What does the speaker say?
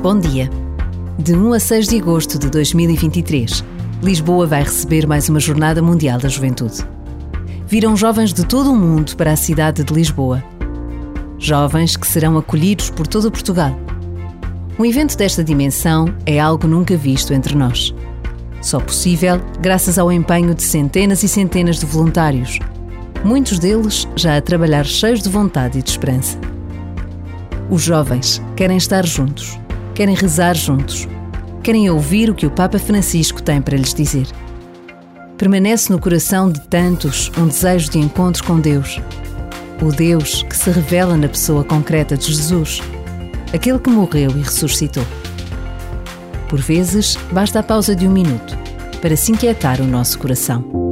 Bom dia. De 1 a 6 de agosto de 2023, Lisboa vai receber mais uma Jornada Mundial da Juventude. Viram jovens de todo o mundo para a cidade de Lisboa. Jovens que serão acolhidos por todo Portugal. Um evento desta dimensão é algo nunca visto entre nós. Só possível graças ao empenho de centenas e centenas de voluntários, muitos deles já a trabalhar cheios de vontade e de esperança. Os jovens querem estar juntos querem rezar juntos, querem ouvir o que o Papa Francisco tem para lhes dizer. Permanece no coração de tantos um desejo de encontro com Deus, o Deus que se revela na pessoa concreta de Jesus, aquele que morreu e ressuscitou. Por vezes, basta a pausa de um minuto para se inquietar o nosso coração.